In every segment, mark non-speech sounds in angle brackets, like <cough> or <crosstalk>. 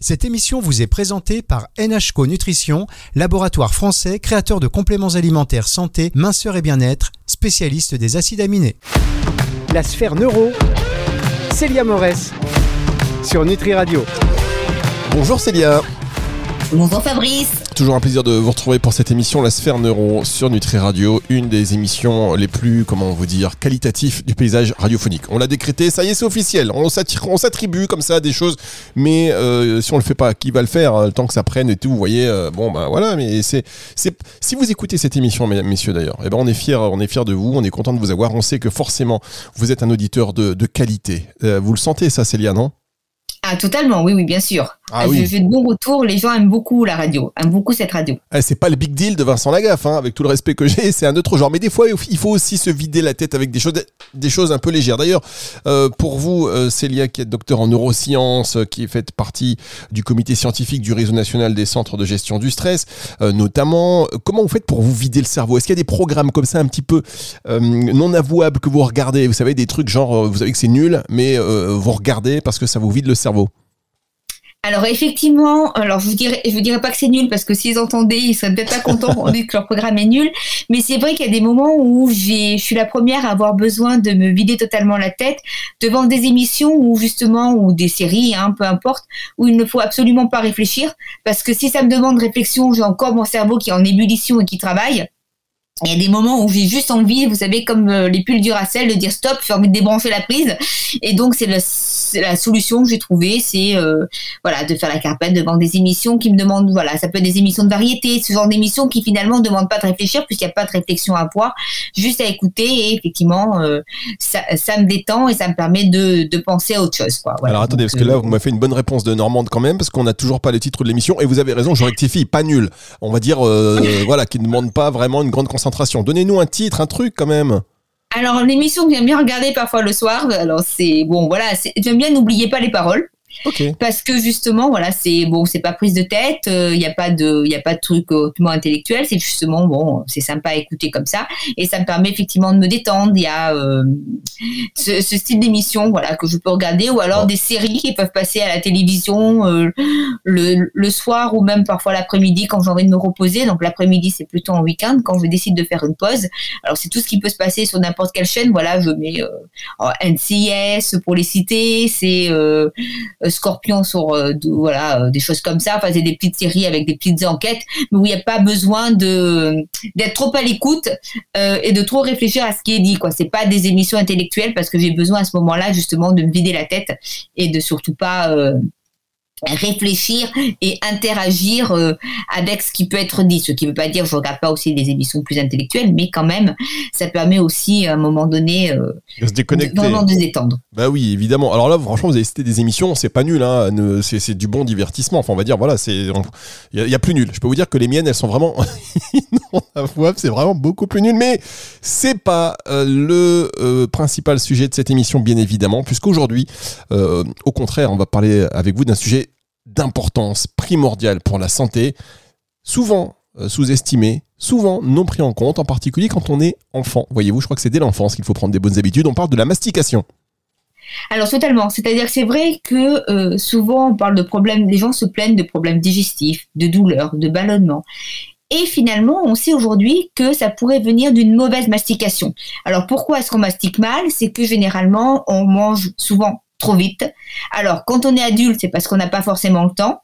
Cette émission vous est présentée par NHCO Nutrition, laboratoire français créateur de compléments alimentaires santé, minceur et bien-être, spécialiste des acides aminés. La sphère neuro, Célia Morès, sur Nutri Radio. Bonjour Célia. Bonjour Fabrice. Toujours un plaisir de vous retrouver pour cette émission La Sphère Neuro sur Nutri Radio, une des émissions les plus, comment vous dire, qualitatifs du paysage radiophonique. On l'a décrété, ça y est, c'est officiel. On s'attribue comme ça des choses, mais euh, si on le fait pas, qui va le faire hein, Le temps que ça prenne et tout, vous voyez. Euh, bon, ben voilà, mais c'est, si vous écoutez cette émission, messieurs d'ailleurs, eh ben on est fiers, on est fiers de vous, on est content de vous avoir. On sait que forcément vous êtes un auditeur de, qualité. Euh, vous le sentez ça, Célia, non? Ah, totalement, oui, oui, bien sûr. Ah, oui. J'ai de bons retours, les gens aiment beaucoup la radio, aiment beaucoup cette radio. Eh, c'est pas le big deal de Vincent Lagaffe, hein, avec tout le respect que j'ai, <laughs> c'est un autre genre. Mais des fois, il faut aussi se vider la tête avec des choses, des choses un peu légères. D'ailleurs, euh, pour vous, euh, Célia, qui est docteur en neurosciences, euh, qui fait partie du comité scientifique du réseau national des centres de gestion du stress, notamment, comment vous faites pour vous vider le cerveau? Est-ce qu'il y a des programmes comme ça un petit peu non avouables que vous regardez? Vous savez, des trucs genre, vous savez que c'est nul, mais vous regardez parce que ça vous vide le cerveau alors effectivement, alors je vous dirais, je vous dirais pas que c'est nul parce que s'ils entendaient, ils seraient peut-être pas contents <laughs> on dit que leur programme est nul. Mais c'est vrai qu'il y a des moments où j'ai, je suis la première à avoir besoin de me vider totalement la tête devant des émissions ou justement ou des séries, hein, peu importe, où il ne faut absolument pas réfléchir parce que si ça me demande réflexion, j'ai encore mon cerveau qui est en ébullition et qui travaille. Il y a des moments où j'ai juste envie, vous savez, comme euh, les pulls du Racel, de dire stop, j'ai envie de débrancher la prise. Et donc, c'est la solution que j'ai trouvée, c'est euh, voilà, de faire la carpette devant des émissions qui me demandent, voilà, ça peut être des émissions de variété, ce genre d'émissions qui finalement ne demandent pas de réfléchir, puisqu'il n'y a pas de réflexion à avoir, juste à écouter. Et effectivement, euh, ça, ça, me détend et ça me permet de, de penser à autre chose. Quoi. Alors attendez, parce que là, vous m'avez fait une bonne réponse de Normande quand même, parce qu'on n'a toujours pas le titre de l'émission. Et vous avez raison, je rectifie, pas nul. On va dire, <laughs> voilà, qui ne demande pas vraiment une grande concentration Donnez-nous un titre, un truc quand même. Alors l'émission que j'aime bien regarder parfois le soir, alors c'est bon voilà, j'aime bien n'oubliez pas les paroles. Parce que justement, voilà, c'est bon, c'est pas prise de tête, il euh, n'y a pas de, il a pas de truc hautement intellectuel, c'est justement bon, c'est sympa à écouter comme ça, et ça me permet effectivement de me détendre. Il y a euh, ce, style d'émission, voilà, que je peux regarder, ou alors des séries qui peuvent passer à la télévision euh, le, le, soir ou même parfois l'après-midi quand j'ai envie de me reposer. Donc l'après-midi, c'est plutôt en week-end quand je décide de faire une pause. Alors c'est tout ce qui peut se passer sur n'importe quelle chaîne. Voilà, je mets NCIS pour les citer, c'est euh, Scorpion sur euh, voilà euh, des choses comme ça. Enfin, c'est des petites séries avec des petites enquêtes, mais où il n'y a pas besoin de d'être trop à l'écoute et de trop réfléchir à ce qui est dit. Quoi, c'est pas des émissions intellectuelles parce que j'ai besoin à ce moment-là justement de me vider la tête et de surtout pas réfléchir et interagir euh, avec ce qui peut être dit. Ce qui ne veut pas dire je regarde pas aussi des émissions plus intellectuelles, mais quand même, ça permet aussi à un moment donné euh, de se déconnecter, vraiment de se détendre. Bah oui, évidemment. Alors là, franchement, vous avez cité des émissions, c'est pas nul, hein, c'est du bon divertissement. Enfin, on va dire, voilà, il y, a plus nul. Je peux vous dire que les miennes, elles sont vraiment <laughs> c'est vraiment beaucoup plus nul. Mais c'est pas euh, le principal sujet de cette émission, bien évidemment, puisqu'aujourd'hui, au contraire, on va parler avec vous d'un sujet d'importance primordiale pour la santé, souvent euh, sous-estimé, souvent non pris en compte, en particulier quand on est enfant. Voyez-vous, je crois que c'est dès l'enfance qu'il faut prendre des bonnes habitudes. On parle de la mastication. Alors totalement, c'est-à-dire que c'est vrai que euh, souvent on parle de problèmes, les gens se plaignent de problèmes digestifs, de douleurs, de ballonnements. Et finalement, on sait aujourd'hui que ça pourrait venir d'une mauvaise mastication. Alors pourquoi est-ce qu'on mastique mal? C'est que généralement, on mange souvent trop vite. Alors, quand on est adulte, c'est parce qu'on n'a pas forcément le temps.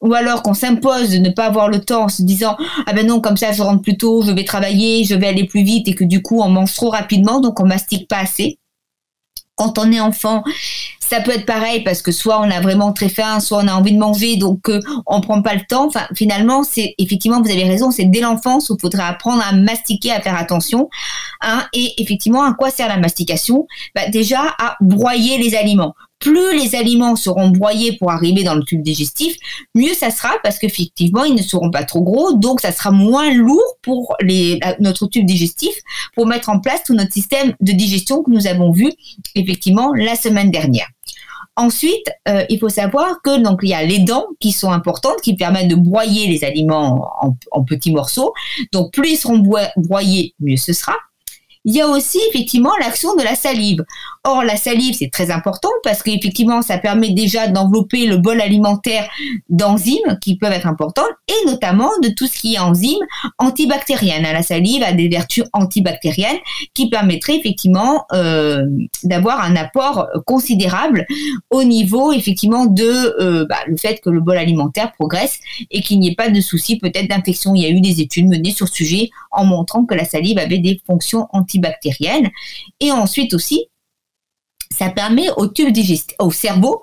Ou alors qu'on s'impose de ne pas avoir le temps en se disant ah ben non comme ça je rentre plus tôt, je vais travailler, je vais aller plus vite et que du coup on mange trop rapidement donc on mastique pas assez. Quand on est enfant, ça peut être pareil parce que soit on a vraiment très faim, soit on a envie de manger, donc euh, on prend pas le temps. Finalement, c'est effectivement, vous avez raison, c'est dès l'enfance où il faudrait apprendre à mastiquer, à faire attention. Hein, et effectivement, à quoi sert la mastication? Bah, Déjà à broyer les aliments plus les aliments seront broyés pour arriver dans le tube digestif, mieux ça sera parce qu'effectivement, ils ne seront pas trop gros, donc ça sera moins lourd pour notre tube digestif pour mettre en place tout notre système de digestion que nous avons vu effectivement la semaine dernière. Ensuite, euh, il faut savoir que donc il y a les dents qui sont importantes, qui permettent de broyer les aliments en, petits morceaux. Donc plus ils seront broyés, mieux ce sera. Il y a aussi effectivement l'action de la salive. Or, la salive, c'est très important parce qu'effectivement, ça permet déjà d'envelopper le bol alimentaire d'enzymes qui peuvent être importantes et notamment de tout ce qui est enzymes antibactériennes. La salive a des vertus antibactériennes qui permettraient effectivement euh, d'avoir un apport considérable au niveau effectivement de euh, bah, le fait que le bol alimentaire progresse et qu'il n'y ait pas de souci peut-être d'infection. Il y a eu des études menées sur ce sujet en montrant que la salive avait des fonctions antibactériennes. Et ensuite aussi, ça permet au tube digestif, au cerveau,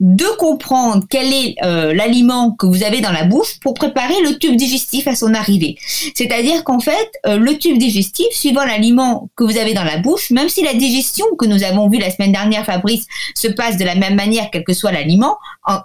de comprendre quel est euh, l'aliment que vous avez dans la bouche pour préparer le tube digestif à son arrivée. C'est-à-dire qu'en fait, euh, le tube digestif, suivant l'aliment que vous avez dans la bouche, même si la digestion que nous avons vue la semaine dernière, Fabrice, se passe de la même manière, quel que soit l'aliment,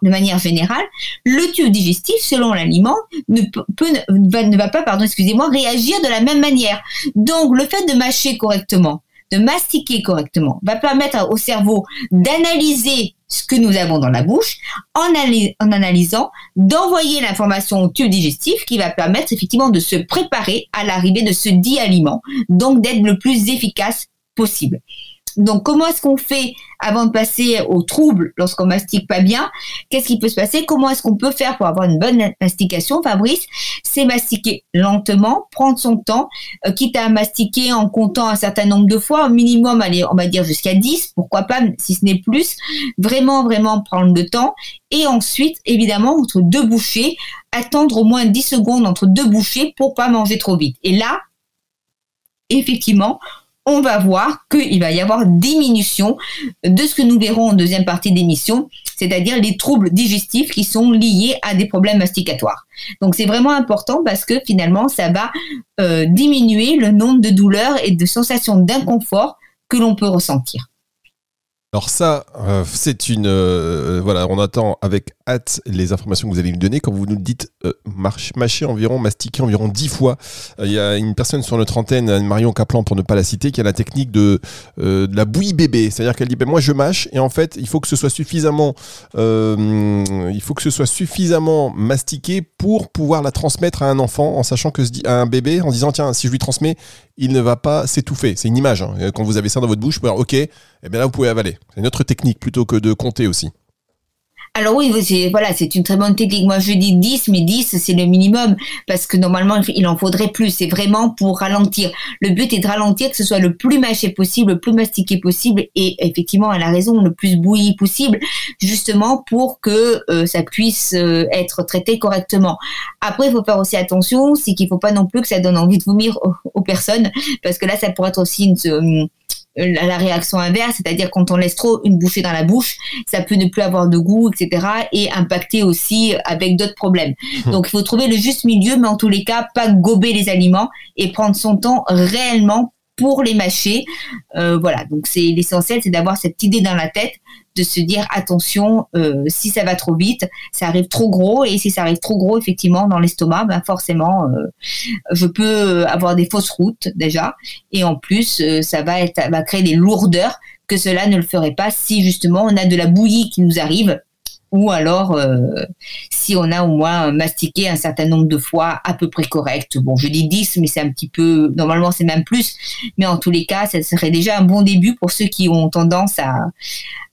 de manière générale, le tube digestif, selon l'aliment, ne peut, ne va pas, pardon, excusez-moi, réagir de la même manière. Donc, le fait de mâcher correctement, de mastiquer correctement, va permettre au cerveau d'analyser ce que nous avons dans la bouche en, analysant, d'envoyer l'information au tube digestif qui va permettre effectivement de se préparer à l'arrivée de ce dit aliment, donc d'être le plus efficace possible. Donc, comment est-ce qu'on fait avant de passer au trouble lorsqu'on mastique pas bien? Qu'est-ce qui peut se passer? Comment est-ce qu'on peut faire pour avoir une bonne mastication, Fabrice C'est mastiquer lentement, prendre son temps, euh, quitte à mastiquer en comptant un certain nombre de fois, au minimum, on va dire jusqu'à 10, pourquoi pas, si ce n'est plus. Vraiment, vraiment prendre le temps. Et ensuite, évidemment, entre deux bouchées, attendre au moins 10 secondes entre deux bouchées pour pas manger trop vite. Et là, effectivement, on va voir qu'il va y avoir diminution de ce que nous verrons en deuxième partie d'émission, c'est-à-dire les troubles digestifs qui sont liés à des problèmes masticatoires. Donc c'est vraiment important parce que finalement ça va euh, diminuer le nombre de douleurs et de sensations d'inconfort que l'on peut ressentir. Alors ça, euh, c'est une... Euh, voilà, on attend avec hâte les informations que vous allez nous donner. Quand vous nous dites euh, mâcher environ, mastiquer environ dix fois, il y a une personne sur notre antenne, Marion Caplan pour ne pas la citer, qui a la technique de, la bouillie bébé. C'est-à-dire qu'elle dit, ben, moi je mâche et en fait, il faut que ce soit suffisamment, il faut que ce soit suffisamment mastiqué pour pouvoir la transmettre à un enfant en sachant que à un bébé, en disant, tiens, si je lui transmets, il ne va pas s'étouffer. C'est une image. Hein. Quand vous avez ça dans votre bouche, vous pouvez dire, ok, et eh bien là, vous pouvez avaler. C'est une autre technique plutôt que de compter aussi. Alors oui, c'est voilà, c'est une très bonne technique. Moi, je dis 10, mais 10, c'est le minimum parce que normalement, il en faudrait plus. C'est vraiment pour ralentir. Le but est de ralentir, que ce soit le plus mâché possible, le plus mastiqué possible et effectivement, elle a raison, le plus bouilli possible, justement pour que euh, ça puisse euh, être traité correctement. Après, il faut faire aussi attention, c'est qu'il faut pas non plus que ça donne envie de vomir aux, aux personnes parce que là, ça pourrait être aussi une euh, la réaction inverse, c'est-à-dire quand on laisse trop une bouchée dans la bouche, ça peut ne plus avoir de goût, etc. et impacter aussi avec d'autres problèmes. Hum. Donc il faut trouver le juste milieu, mais en tous les cas, pas gober les aliments et prendre son temps réellement pour les mâcher. Euh, voilà, donc c'est l'essentiel, c'est d'avoir cette idée dans la tête de se dire attention, euh, si ça va trop vite, ça arrive trop gros et si ça arrive trop gros effectivement dans l'estomac, ben forcément, euh, je peux avoir des fausses routes déjà et en plus ça va être, va créer des lourdeurs que cela ne le ferait pas si justement on a de la bouillie qui nous arrive ou alors euh, si on a au moins mastiqué un certain nombre de fois à peu près correct. Bon, je dis 10, mais c'est un petit peu, normalement c'est même plus, mais en tous les cas, ça serait déjà un bon début pour ceux qui ont tendance à,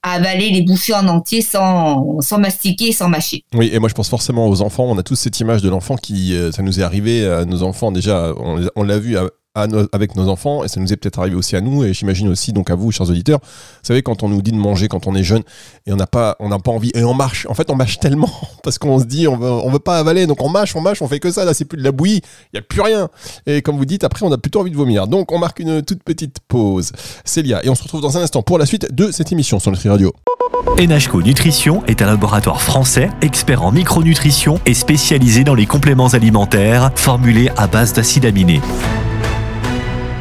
avaler les bouchées en entier sans, sans mastiquer, sans mâcher. Oui, et moi je pense forcément aux enfants. On a tous cette image de l'enfant qui, euh, ça nous est arrivé à nos enfants déjà, on, on l'a vu à, avec nos enfants et ça nous est peut-être arrivé aussi à nous et j'imagine aussi donc à vous chers auditeurs. Vous savez quand on nous dit de manger quand on est jeune et on n'a pas on n'a pas envie et on marche en fait on mâche tellement <laughs> parce qu'on se dit on veut, on veut pas avaler donc on mâche on mâche on fait que ça là c'est plus de la bouillie il y a plus rien. Et comme vous dites après on a plutôt envie de vomir. Donc on marque une toute petite pause. Célia et on se retrouve dans un instant pour la suite de cette émission sur Nutri Radio. NHCO Nutrition est un laboratoire français expert en micronutrition et spécialisé dans les compléments alimentaires formulés à base d'acides aminés.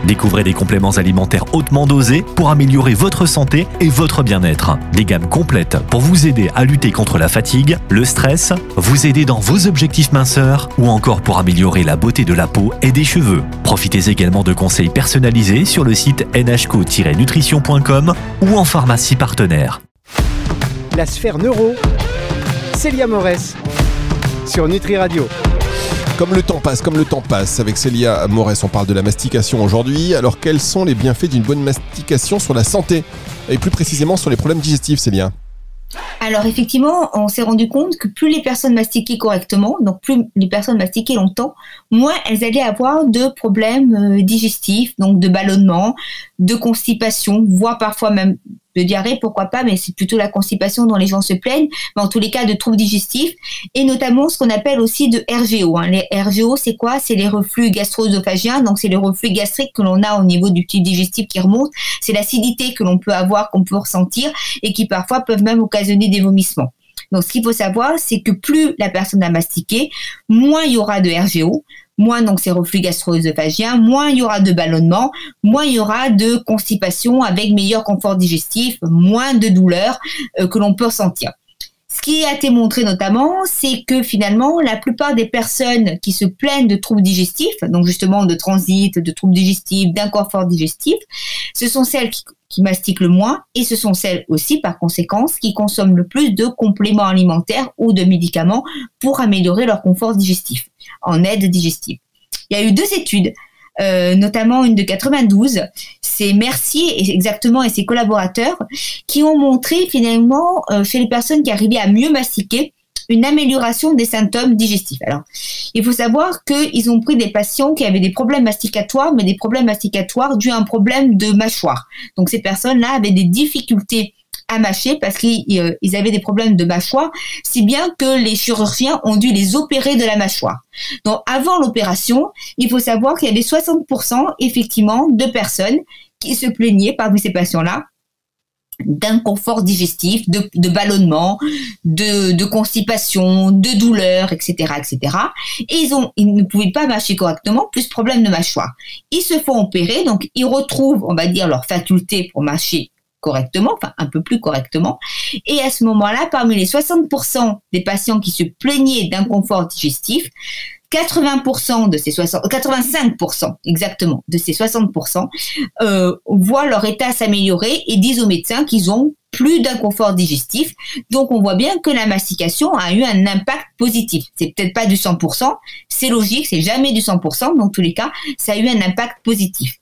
Découvrez des compléments alimentaires hautement dosés pour améliorer votre santé et votre bien-être. Des gammes complètes pour vous aider à lutter contre la fatigue, le stress, vous aider dans vos objectifs minceurs ou encore pour améliorer la beauté de la peau et des cheveux. Profitez également de conseils personnalisés sur le site nhco-nutrition.com ou en pharmacie partenaire. La sphère neuro, Célia Morès sur Nutri Radio. Comme le temps passe, comme le temps passe, avec Célia Morès, on parle de la mastication aujourd'hui. Alors, quels sont les bienfaits d'une bonne mastication sur la santé Et plus précisément sur les problèmes digestifs, Célia? Alors effectivement, on s'est rendu compte que plus les personnes mastiquaient correctement, donc plus les personnes mastiquaient longtemps, moins elles allaient avoir de problèmes euh, digestifs, donc de ballonnement, de constipation, voire parfois même de diarrhée, pourquoi pas, mais c'est plutôt la constipation dont les gens se plaignent, mais en tous les cas de troubles digestifs, et notamment ce qu'on appelle aussi de RGO. Hein. Les RGO, c'est quoi? C'est les reflux gastro-œsophagiens, donc c'est les reflux gastriques que l'on a au niveau du tube digestif qui remonte, c'est l'acidité que l'on peut avoir, qu'on peut ressentir, et qui parfois peuvent même occasionner des vomissements. Donc, ce qu'il faut savoir, c'est que plus la personne a mastiqué, moins il y aura de RGO, moins donc ces reflux gastro-œsophagiens, moins il y aura de ballonnement, moins il y aura de constipation avec meilleur confort digestif, moins de douleurs euh, que l'on peut ressentir. Ce qui a été montré notamment, c'est que finalement, la plupart des personnes qui se plaignent de troubles digestifs, donc justement de transit, de troubles digestifs, d'inconfort digestif, ce sont celles qui, qui, mastiquent le moins et ce sont celles aussi, par conséquence, qui consomment le plus de compléments alimentaires ou de médicaments pour améliorer leur confort digestif en aide digestive. Il y a eu deux études, euh, notamment une de 92. C'est Mercier exactement et ses collaborateurs qui ont montré finalement euh, chez les personnes qui arrivaient à mieux mastiquer une amélioration des symptômes digestifs. Alors, il faut savoir qu'ils ont pris des patients qui avaient des problèmes masticatoires, mais des problèmes masticatoires dus à un problème de mâchoire. Donc, ces personnes-là avaient des difficultés mâcher parce qu'ils euh, avaient des problèmes de mâchoire, si bien que les chirurgiens ont dû les opérer de la mâchoire. Donc avant l'opération, il faut savoir qu'il y avait 60% effectivement de personnes qui se plaignaient parmi ces patients-là d'inconfort digestif, de, ballonnement, de, de, constipation, de douleur, etc., etc. Et ils ont, ils ne pouvaient pas mâcher correctement, plus problème de mâchoire. Ils se font opérer, donc ils retrouvent, on va dire, leur faculté pour mâcher correctement, enfin un peu plus correctement. Et à ce moment-là, parmi les 60% des patients qui se plaignaient d'inconfort digestif, 80% de ces 60, 85% exactement de ces 60% euh, voient leur état s'améliorer et disent aux médecins qu'ils ont plus d'inconfort digestif. Donc on voit bien que la mastication a eu un impact positif. C'est peut-être pas du 100%, c'est logique, c'est jamais du 100%, dans tous les cas, ça a eu un impact positif.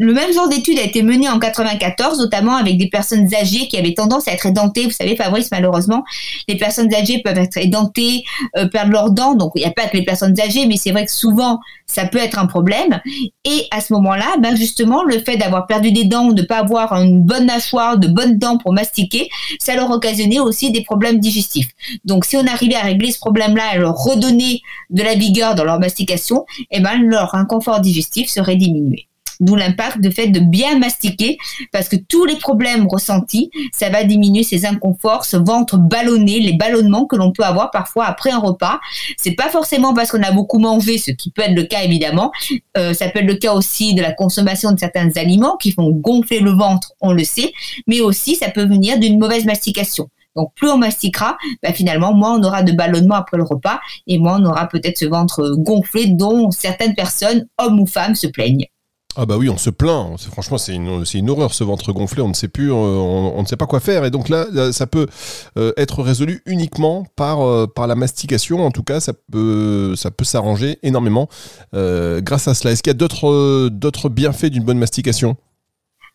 Le même genre d'étude a été menée en 94, notamment avec des personnes âgées qui avaient tendance à être édentées. Vous savez, Fabrice, malheureusement, les personnes âgées peuvent être édentées, euh, perdre leurs dents. Donc, il n'y a pas que les personnes âgées, mais c'est vrai que souvent, ça peut être un problème. Et à ce moment-là, ben justement, le fait d'avoir perdu des dents, de ne pas avoir une bonne mâchoire, de bonnes dents pour mastiquer, ça leur occasionnait aussi des problèmes digestifs. Donc, si on arrivait à régler ce problème-là, à leur redonner de la vigueur dans leur mastication, eh ben, leur inconfort digestif serait diminué. D'où l'impact de fait de bien mastiquer parce que tous les problèmes ressentis, ça va diminuer ces inconforts, ce ventre ballonné, les ballonnements que l'on peut avoir parfois après un repas. C'est pas forcément parce qu'on a beaucoup mangé, ce qui peut être le cas évidemment. Euh, ça peut être le cas aussi de la consommation de certains aliments qui font gonfler le ventre, on le sait, mais aussi ça peut venir d'une mauvaise mastication. Donc plus on mastiquera, bah, finalement, moins on aura de ballonnement après le repas et moins on aura peut-être ce ventre gonflé dont certaines personnes, hommes ou femmes, se plaignent. Ah bah oui, on se plaint. Franchement, c'est une, une, horreur ce ventre gonflé. On ne sait plus, euh, on, ne sait pas quoi faire. Et donc là, ça peut euh, être résolu uniquement par, euh, par la mastication. En tout cas, ça peut, ça peut s'arranger énormément grâce à cela. Est-ce qu'il y a d'autres, d'autres bienfaits d'une bonne mastication?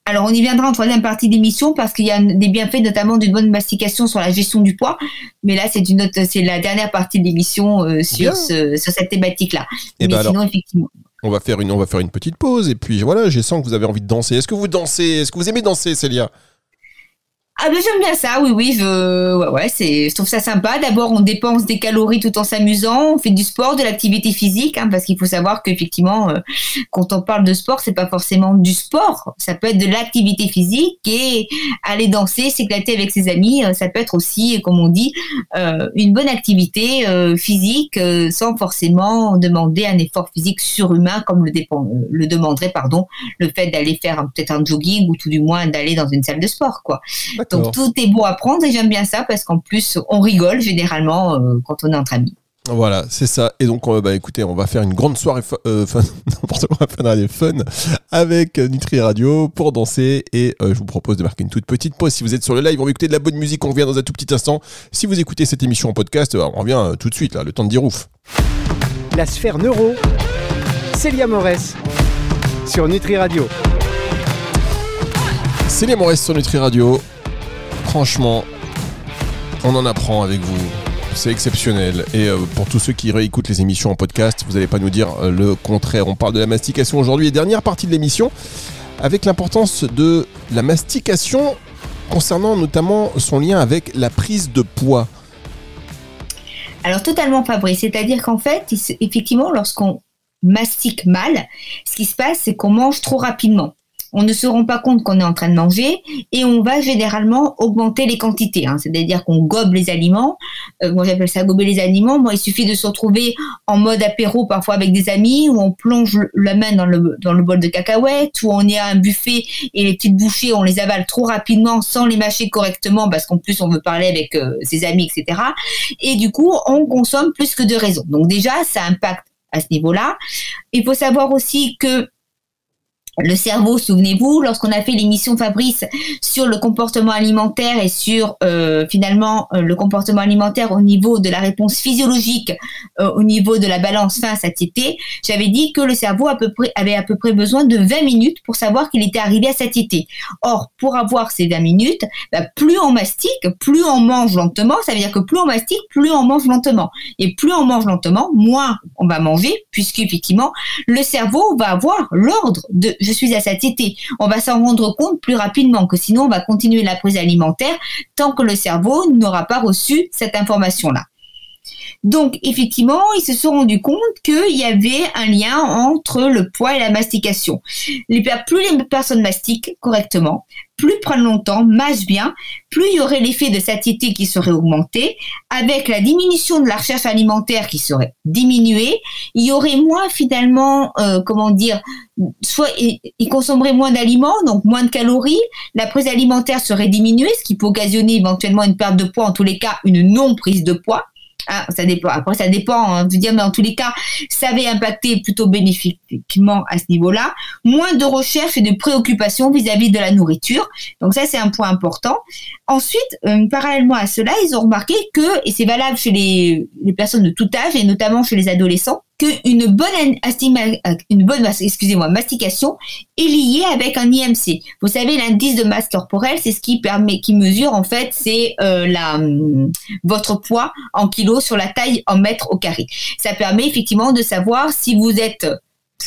Alors, on y viendra en troisième partie d'émission parce qu'il y a des bienfaits, notamment d'une bonne mastication sur la gestion du poids. Mais là, c'est une autre, c'est la dernière partie de l'émission sur, ce, sur cette thématique-là. Eh Mais ben sinon, effectivement. On va faire une, petite pause et puis voilà, j'ai sens que vous avez envie de danser. Est-ce que vous dansez? Est-ce que vous aimez danser, Célia? Ah ben j'aime bien ça, oui oui, je ouais, ouais c'est je trouve ça sympa. D'abord on dépense des calories tout en s'amusant, on fait du sport, de l'activité physique, hein, parce qu'il faut savoir qu'effectivement euh, quand on parle de sport, c'est pas forcément du sport, ça peut être de l'activité physique et aller danser, s'éclater avec ses amis, euh, ça peut être aussi, comme on dit, euh, une bonne activité physique sans forcément demander un effort physique surhumain comme le, dépend, le demanderait pardon le fait d'aller faire peut-être un jogging ou tout du moins d'aller dans une salle de sport quoi. Donc tout est beau à prendre et j'aime bien ça parce qu'en plus on rigole généralement euh, quand on est entre amis. Voilà, c'est ça. Et donc, euh, bah, écoutez, on va faire une grande soirée euh, fun, <laughs> n'importe quoi, fun, fun avec Nutri Radio pour danser. Et je vous propose de marquer une toute petite pause. Si vous êtes sur le live, on va écouter de la bonne musique. On revient dans un tout petit instant. Si vous écoutez cette émission en podcast, on revient tout de suite, là, le temps de dire ouf. La sphère neuro, Célia Morès sur Nutri Radio. Célia Morès sur Nutri Radio. Franchement, on en apprend avec vous. C'est exceptionnel. Et euh, pour tous ceux qui réécoutent les émissions en podcast, vous n'allez pas nous dire euh, le contraire. On parle de la mastication aujourd'hui et dernière partie de l'émission avec l'importance de la mastication concernant notamment son lien avec la prise de poids. Alors totalement Fabrice, c'est-à-dire qu'en fait, effectivement, lorsqu'on mastique mal, ce qui se passe, c'est qu'on mange trop rapidement on ne se rend pas compte qu'on est en train de manger et on va généralement augmenter les quantités. Hein. C'est-à-dire qu'on gobe les aliments. Euh, moi, j'appelle ça gober les aliments. Moi, il suffit de se retrouver en mode apéro parfois avec des amis où on plonge la main dans le, dans le bol de cacahuètes, où on est à un buffet et les petites bouchées, on les avale trop rapidement sans les mâcher correctement parce qu'en plus, on veut parler avec euh, ses amis, etc. Et du coup, on consomme plus que de raison. Donc déjà, ça impacte à ce niveau-là. Il faut savoir aussi que le cerveau, souvenez-vous, lorsqu'on a fait l'émission Fabrice sur le comportement alimentaire et sur euh, finalement euh, le comportement alimentaire au niveau de la réponse physiologique, euh, au niveau de la balance faim satiété, j'avais dit que le cerveau avait à peu près besoin de 20 minutes pour savoir qu'il était arrivé à satiété. Or, pour avoir ces 20 minutes, bah, plus on mastique, plus on mange lentement, ça veut dire que plus on mastique, plus on mange lentement. Et plus on mange lentement, moins on va manger, puisqu'effectivement, le cerveau va avoir l'ordre de je suis à satiété. On va s'en rendre compte plus rapidement que sinon on va continuer la prise alimentaire tant que le cerveau n'aura pas reçu cette information-là. Donc, effectivement, ils se sont rendus compte qu'il y avait un lien entre le poids et la mastication. Plus les personnes mastiquent correctement, plus prennent longtemps, mâchent bien, plus il y aurait l'effet de satiété qui serait augmenté, avec la diminution de la recherche alimentaire qui serait diminuée, il y aurait moins finalement, euh, comment dire, soit ils consommeraient moins d'aliments, donc moins de calories, la prise alimentaire serait diminuée, ce qui peut occasionner éventuellement une perte de poids, en tous les cas une non prise de poids. Ah, ça dépend. Après, ça dépend hein, de dire, mais en tous les cas, ça avait impacté plutôt bénéfiquement à ce niveau-là. Moins de recherche et de préoccupation vis-à-vis de la nourriture. Donc ça, c'est un point important. Ensuite, euh, parallèlement à cela, ils ont remarqué que, et c'est valable chez les, les personnes de tout âge et notamment chez les adolescents, qu'une bonne, une bonne excusez-moi, mastication est liée avec un IMC. Vous savez, l'indice de masse corporelle, c'est ce qui permet, qui mesure en fait, c'est euh, la votre poids en kilos sur la taille en mètres au carré. Ça permet effectivement de savoir si vous êtes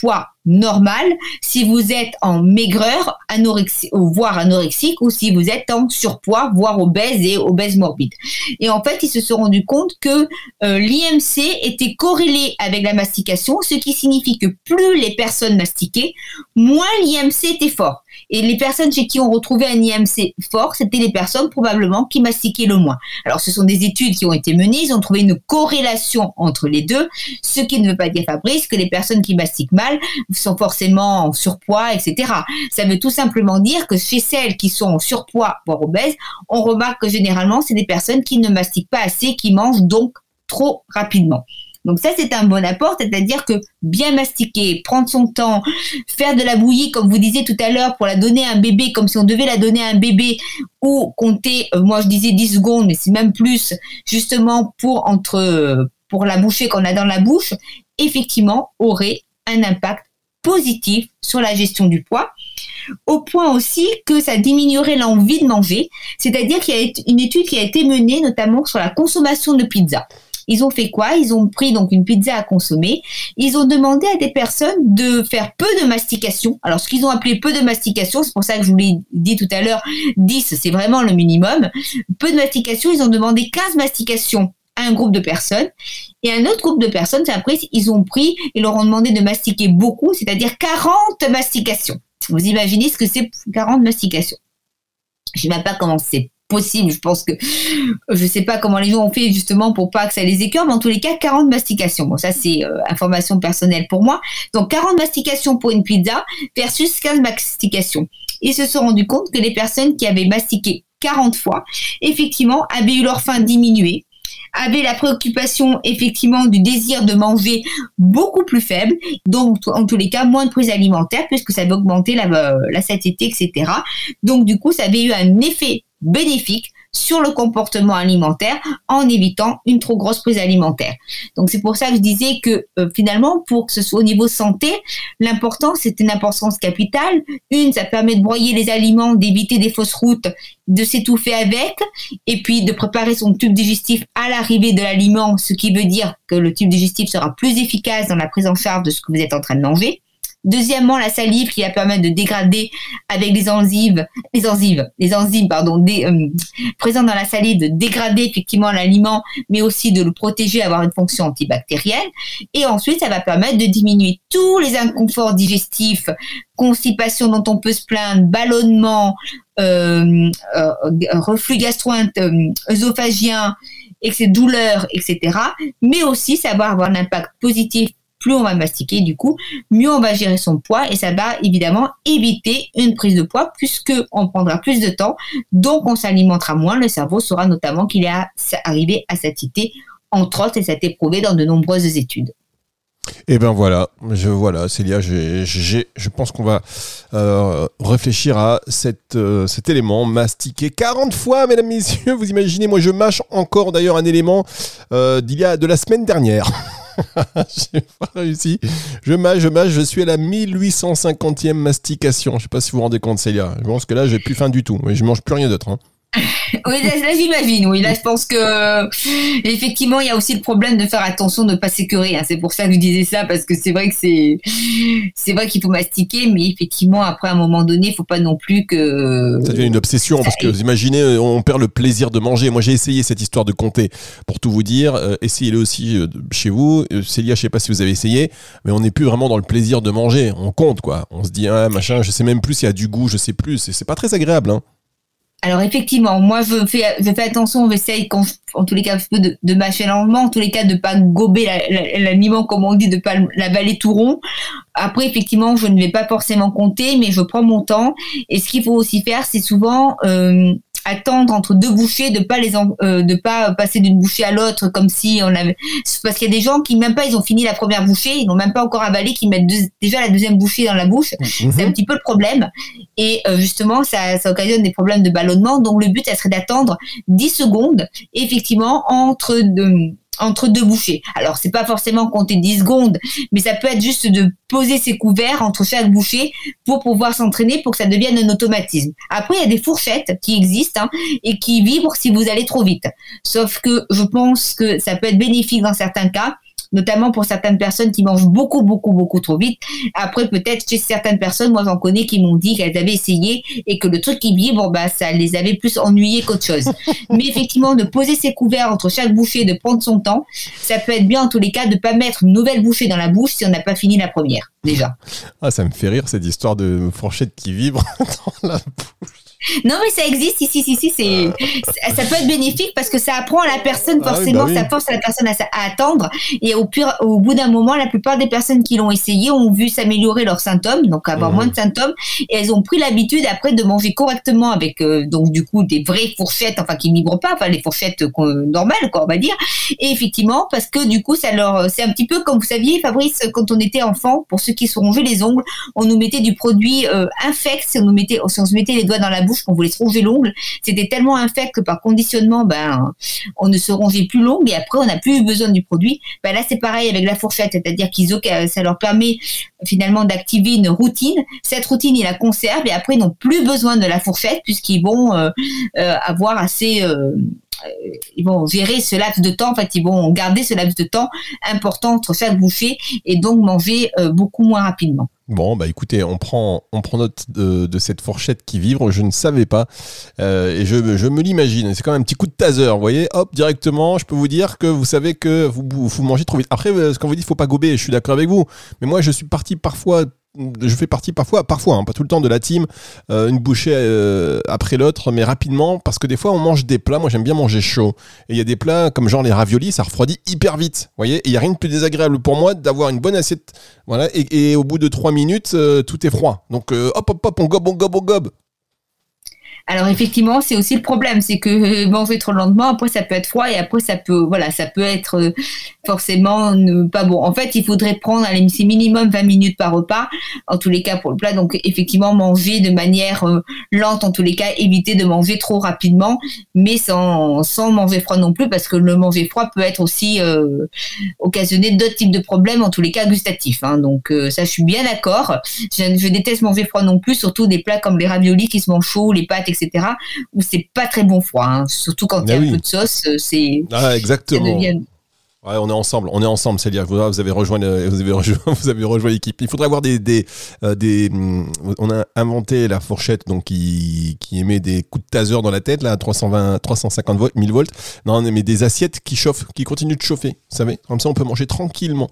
poids normal, si vous êtes en maigreur, anorexie, voire anorexique, ou si vous êtes en surpoids, voire obèse et obèse morbide. Et en fait, ils se sont rendus compte que euh, l'IMC était corrélé avec la mastication, ce qui signifie que plus les personnes mastiquaient, moins l'IMC était fort. Et les personnes chez qui on retrouvait un IMC fort, c'était les personnes probablement qui mastiquaient le moins. Alors, ce sont des études qui ont été menées, ils ont trouvé une corrélation entre les deux, ce qui ne veut pas dire, Fabrice, que les personnes qui mastiquent mal sont forcément en surpoids, etc. Ça veut tout simplement dire que chez celles qui sont en surpoids, voire obèses, on remarque que généralement, c'est des personnes qui ne mastiquent pas assez, qui mangent donc trop rapidement. Donc ça, c'est un bon apport, c'est-à-dire que bien mastiquer, prendre son temps, faire de la bouillie, comme vous disiez tout à l'heure, pour la donner à un bébé, comme si on devait la donner à un bébé, ou compter, euh, moi je disais 10 secondes, mais c'est même plus, justement pour entre euh, pour la bouchée qu'on a dans la bouche, effectivement, aurait un impact positif sur la gestion du poids, au point aussi que ça diminuerait l'envie de manger, c'est-à-dire qu'il y a une étude qui a été menée notamment sur la consommation de pizza. Ils ont fait quoi? Ils ont pris donc une pizza à consommer. Ils ont demandé à des personnes de faire peu de mastication. Alors, ce qu'ils ont appelé peu de mastication, c'est pour ça que je vous l'ai dit tout à l'heure, 10, c'est vraiment le minimum. Peu de mastication, ils ont demandé 15 mastications un groupe de personnes. Et un autre groupe de personnes, après, ils ont pris et leur ont demandé de mastiquer beaucoup, c'est-à-dire 40 mastications. Vous imaginez ce que c'est 40 mastications. Je ne sais même pas comment c'est possible. Je pense que je sais pas comment les gens ont fait justement pour pas que ça les écœure, mais en tous les cas, 40 mastications. Bon, ça c'est euh, information personnelle pour moi. Donc 40 mastications pour une pizza versus 15 mastications. Ils se sont rendus compte que les personnes qui avaient mastiqué 40 fois, effectivement, avaient eu leur faim diminuée avaient la préoccupation effectivement du désir de manger beaucoup plus faible, donc en tous les cas moins de prise alimentaire puisque ça avait augmenté la, euh, la satiété, etc. Donc du coup, ça avait eu un effet bénéfique sur le comportement alimentaire en évitant une trop grosse prise alimentaire. Donc c'est pour ça que je disais que euh, finalement, pour que ce soit au niveau santé, l'important c'est une importance capitale. Une, ça permet de broyer les aliments, d'éviter des fausses routes, de s'étouffer avec, et puis de préparer son tube digestif à l'arrivée de l'aliment, ce qui veut dire que le tube digestif sera plus efficace dans la prise en charge de ce que vous êtes en train de manger. Deuxièmement, la salive qui va permettre de dégrader avec les enzymes, les enzymes, les enzymes, pardon, euh, présentes dans la salive, de dégrader effectivement l'aliment, mais aussi de le protéger, avoir une fonction antibactérienne. Et ensuite, ça va permettre de diminuer tous les inconforts digestifs, constipation dont on peut se plaindre, ballonnement, euh, euh, reflux gastro-œsophagien, et ses douleurs, etc. Mais aussi, ça va avoir un impact positif plus on va mastiquer, du coup, mieux on va gérer son poids et ça va évidemment éviter une prise de poids puisque on prendra plus de temps, donc on s'alimentera moins. Le cerveau saura notamment qu'il est arrivé à satiété, entre autres, et ça a été prouvé dans de nombreuses études. Et eh ben voilà, je voilà, Célia, je pense qu'on va euh, réfléchir à euh, cet élément mastiqué 40 fois, mesdames, messieurs. Vous imaginez, moi je mâche encore d'ailleurs un élément euh, de la semaine dernière. <laughs> <laughs> j'ai pas réussi. Je mâche, je mâche, je suis à la 1850e mastication. Je sais pas si vous vous rendez compte, Célia. Je pense que là, j'ai plus faim du tout. Mais je mange plus rien d'autre. Hein. <laughs> oui, là, j'imagine. Oui, là, je pense que effectivement, il y a aussi le problème de faire attention de ne pas s'écœurer. Hein. C'est pour ça que je disais ça parce que c'est vrai que c'est c'est vrai qu'il faut mastiquer, mais effectivement, après à un moment donné, il faut pas non plus que ça devient une obsession parce que vous imaginez, on perd le plaisir de manger. Moi, j'ai essayé cette histoire de compter pour tout vous dire. Euh, essayez-le aussi euh, chez vous. Euh, Célia, je sais pas si vous avez essayé, mais on n'est plus vraiment dans le plaisir de manger. On compte quoi. On se dit ah machin, je sais même plus s'il y a du goût, je sais plus. C'est pas très agréable. Hein. Alors effectivement, moi je fais, attention, j'essaye en tous les cas de, de mâcher lentement, en tous les cas de pas gober l'aliment comme on dit, de pas l'avaler tout rond. Après effectivement, je ne vais pas forcément compter, mais je prends mon temps. Et ce qu'il faut aussi faire, c'est souvent euh, attendre entre deux bouchées, de pas les euh, de pas passer d'une bouchée à l'autre comme si on avait parce qu'il y a des gens qui même pas ils ont fini la première bouchée, ils n'ont même pas encore avalé, qui mettent déjà la deuxième bouchée dans la bouche. Mhm. C'est un petit peu le problème et euh, justement ça, ça occasionne des problèmes de ballonnement. Donc le but ça serait d'attendre 10 secondes effectivement entre deux entre deux bouchées. Alors, c'est pas forcément compter 10 secondes, mais ça peut être juste de poser ses couverts entre chaque bouchée pour pouvoir s'entraîner pour que ça devienne un automatisme. Après, il y a des fourchettes qui existent hein, et qui vibrent si vous allez trop vite. Sauf que je pense que ça peut être bénéfique dans certains cas notamment pour certaines personnes qui mangent beaucoup, beaucoup, beaucoup trop vite. Après, peut-être chez certaines personnes, moi j'en connais qui m'ont dit qu'elles avaient essayé et que le truc qui vibre, bah, ça les avait plus ennuyés qu'autre chose. <laughs> Mais effectivement, de poser ses couverts entre chaque bouchée, de prendre son temps, ça peut être bien en tous les cas de pas mettre une nouvelle bouchée dans la bouche si on n'a pas fini la première, déjà. Ah, ça me fait rire cette histoire de fourchette qui vibre <laughs> dans la bouche. Non, mais ça existe ici, ici, ici. C'est, ça peut être bénéfique parce que ça apprend à la personne ah forcément, bah ça force à la personne à, attendre. Et au, pire, au bout d'un moment, la plupart des personnes qui l'ont essayé ont vu s'améliorer leurs symptômes, donc avoir mmh. moins de symptômes, et elles ont pris l'habitude après de manger correctement avec euh, donc du coup des vraies fourchettes, enfin qui vibrent pas, enfin les fourchettes euh, normales, quoi, on va dire. Et effectivement, parce que du coup, ça leur, c'est un petit peu comme vous saviez, Fabrice, quand on était enfant, pour ceux qui se rongeaient les ongles, on nous mettait du produit euh, infect, on nous mettait, si on se mettait les doigts dans la bouche qu'on voulait se ronger l'ongle, c'était tellement infect que par conditionnement, ben, on ne se rongeait plus l'ongle et après on n'a plus eu besoin du produit. Ben là, c'est pareil avec la fourchette, c'est-à-dire qu'ils ça leur permet finalement d'activer une routine. Cette routine, ils la conservent et après ils n'ont plus besoin de la fourchette puisqu'ils vont euh, euh, avoir assez euh, ils vont gérer ce laps de temps, en fait, ils vont garder ce laps de temps important entre chaque bouchée et donc manger beaucoup moins rapidement. Bon, bah écoutez, on prend, on prend note de, cette fourchette qui vibre. Je ne savais pas. Euh, et je, je me l'imagine. C'est quand même un petit coup de taser. Vous voyez, hop, directement, je peux vous dire que vous savez que vous, vous mangez trop vite. Après, euh, ce qu'on vous dit, il faut pas gober. Je suis d'accord avec vous. Mais moi, je suis parti parfois je fais partie parfois, parfois, hein, pas tout le temps de la team, euh, une bouchée euh, après l'autre, mais rapidement, parce que des fois on mange des plats, moi j'aime bien manger chaud, et il y a des plats comme genre les raviolis, ça refroidit hyper vite, voyez, et il n'y a rien de plus désagréable pour moi d'avoir une bonne assiette, voilà, et, au bout de trois minutes, euh, tout est froid, donc hop hop hop, on gobe, on gobe, on gobe. Alors effectivement, c'est aussi le problème, c'est que manger trop lentement, après ça peut être froid et après ça peut, voilà, ça peut être euh, forcément pas bon. En fait, il faudrait prendre, c'est minimum 20 minutes par repas, en tous les cas pour le plat. Donc effectivement, manger de manière euh, lente, en tous les cas, éviter de manger trop rapidement, mais sans, manger froid non plus, parce que le manger froid peut être aussi euh, occasionner d'autres types de problèmes, en tous les cas gustatifs. Hein. Donc ça, je suis bien d'accord. Je, je déteste manger froid non plus, surtout des plats comme les raviolis qui se mangent chauds, les pâtes, etc., où c'est pas très bon froid. Hein. Surtout quand il y a un peu de sauce, euh, c'est. Ah, exactement. Ouais, on est ensemble, on est ensemble, Célia. Vous, vous avez rejoint, vous avez rejoint, <laughs> vous avez rejoint l'équipe. Il faudrait avoir des, des, euh, des, mm, on a inventé la fourchette donc qui, qui émet des coups de taser dans la tête là, 320, 350 volts, 1000 volts. Non, mais des assiettes qui chauffent, qui continuent de chauffer. Vous savez, comme ça on peut manger tranquillement.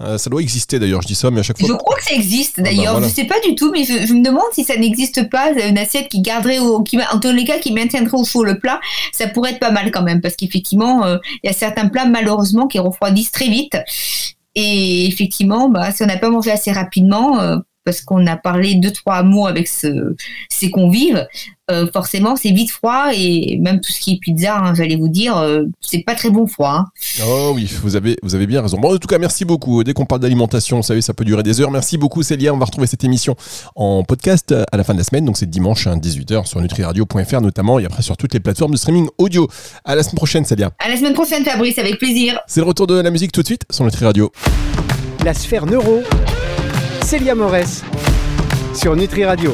Euh, ça doit exister d'ailleurs. Je dis ça, mais à chaque fois. Je crois que ça existe ah bah d'ailleurs. Je sais pas du tout, mais je, me demande si ça n'existe pas une assiette qui garderait au, qui, en tous les cas, qui maintiendrait au chaud le plat. Ça pourrait être pas mal quand même, parce qu'effectivement, euh, il y a certains plats malheureusement qui refroidissent très vite. Et effectivement, bah, si on n'a pas mangé assez rapidement, euh, parce qu'on a parlé deux trois mots avec ce, ces convives, euh, forcément c'est vite froid et même tout ce qui est pizza, hein, j'allais vous dire, euh, c'est pas très bon froid. Hein. Oh oui, vous avez vous avez bien raison. Bon, en tout cas, merci beaucoup. Dès qu'on parle d'alimentation, vous savez, ça peut durer des heures. Merci beaucoup Célia. On va retrouver cette émission en podcast à la fin de la semaine, donc c'est dimanche à hein, 18h sur nutriradio.fr notamment et après sur toutes les plateformes de streaming audio. À la semaine prochaine, Célia. À la semaine prochaine, Fabrice, avec plaisir. C'est le retour de la musique tout de suite sur Nutri Radio. La sphère neuro Célia Morès sur Nutri Radio.